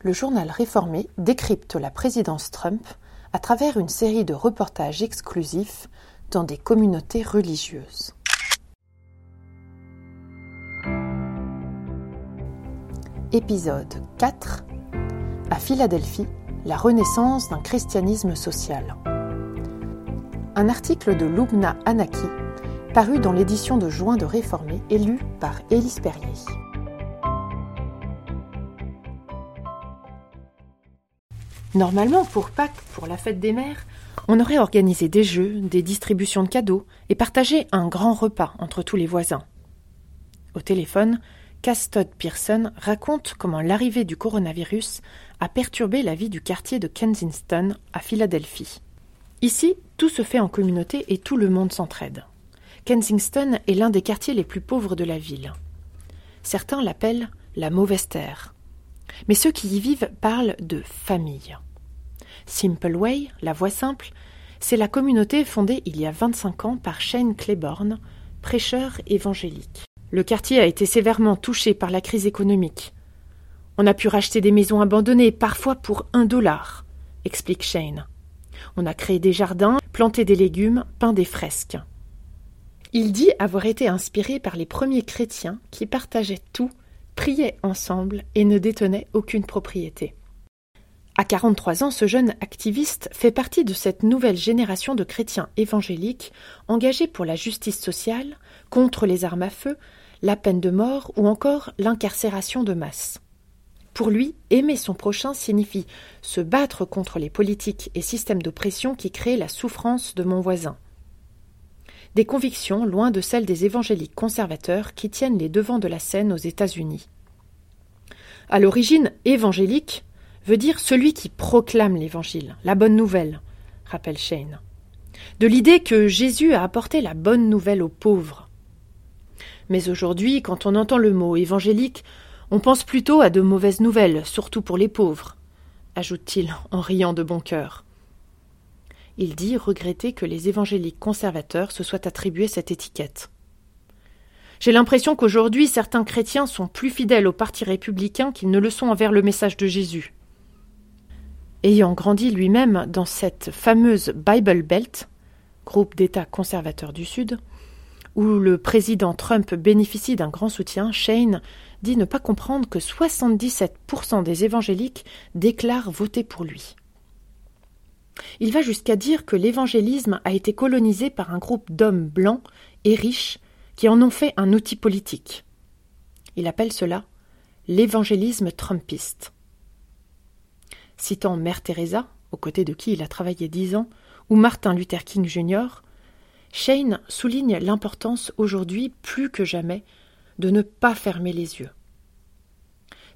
le journal réformé décrypte la présidence Trump à travers une série de reportages exclusifs dans des communautés religieuses. Épisode 4 À Philadelphie, la renaissance d'un christianisme social. Un article de Lubna Anaki, paru dans l'édition de juin de Réformé et lu par Élise Perrier. Normalement, pour Pâques, pour la fête des mères, on aurait organisé des jeux, des distributions de cadeaux et partagé un grand repas entre tous les voisins. Au téléphone, Castod Pearson raconte comment l'arrivée du coronavirus a perturbé la vie du quartier de Kensington à Philadelphie. Ici, tout se fait en communauté et tout le monde s'entraide. Kensington est l'un des quartiers les plus pauvres de la ville. Certains l'appellent la mauvaise terre. Mais ceux qui y vivent parlent de famille. Simple Way, la voix simple, c'est la communauté fondée il y a 25 ans par Shane Claiborne, prêcheur évangélique. Le quartier a été sévèrement touché par la crise économique. On a pu racheter des maisons abandonnées, parfois pour un dollar, explique Shane. On a créé des jardins, planté des légumes, peint des fresques. Il dit avoir été inspiré par les premiers chrétiens qui partageaient tout, priaient ensemble et ne détenaient aucune propriété. À 43 ans, ce jeune activiste fait partie de cette nouvelle génération de chrétiens évangéliques engagés pour la justice sociale, contre les armes à feu, la peine de mort ou encore l'incarcération de masse. Pour lui, aimer son prochain signifie se battre contre les politiques et systèmes d'oppression qui créent la souffrance de mon voisin. Des convictions loin de celles des évangéliques conservateurs qui tiennent les devants de la scène aux États-Unis. À l'origine, évangélique veut dire celui qui proclame l'Évangile, la bonne nouvelle, rappelle Shane. De l'idée que Jésus a apporté la bonne nouvelle aux pauvres. Mais aujourd'hui, quand on entend le mot évangélique, on pense plutôt à de mauvaises nouvelles, surtout pour les pauvres, ajoute-t-il en riant de bon cœur. Il dit regretter que les évangéliques conservateurs se soient attribués cette étiquette. J'ai l'impression qu'aujourd'hui certains chrétiens sont plus fidèles au parti républicain qu'ils ne le sont envers le message de Jésus. Ayant grandi lui-même dans cette fameuse Bible Belt, groupe d'États conservateurs du Sud, où le président Trump bénéficie d'un grand soutien, Shane dit ne pas comprendre que 77% des évangéliques déclarent voter pour lui. Il va jusqu'à dire que l'évangélisme a été colonisé par un groupe d'hommes blancs et riches qui en ont fait un outil politique. Il appelle cela l'évangélisme trumpiste. Citant Mère Teresa, aux côtés de qui il a travaillé dix ans, ou Martin Luther King Jr., Shane souligne l'importance aujourd'hui plus que jamais de ne pas fermer les yeux.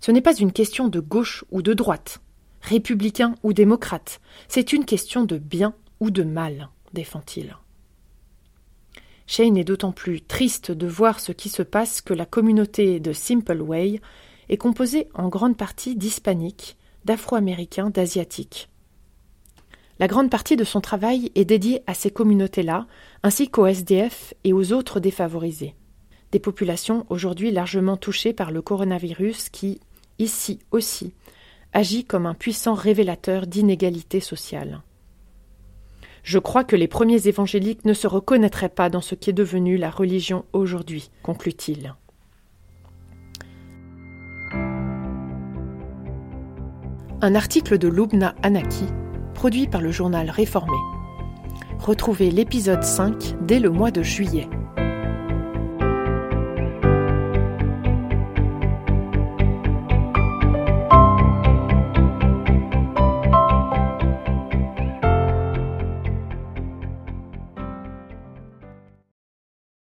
Ce n'est pas une question de gauche ou de droite, républicain ou démocrate, c'est une question de bien ou de mal, défend-il. Shane est d'autant plus triste de voir ce qui se passe que la communauté de Simple Way est composée en grande partie d'hispaniques d'Afro-Américains, d'Asiatiques. La grande partie de son travail est dédiée à ces communautés-là, ainsi qu'aux SDF et aux autres défavorisés. Des populations aujourd'hui largement touchées par le coronavirus qui, ici aussi, agit comme un puissant révélateur d'inégalités sociales. Je crois que les premiers évangéliques ne se reconnaîtraient pas dans ce qui est devenu la religion aujourd'hui, conclut-il. Un article de Lubna Anaki, produit par le journal Réformé. Retrouvez l'épisode 5 dès le mois de juillet.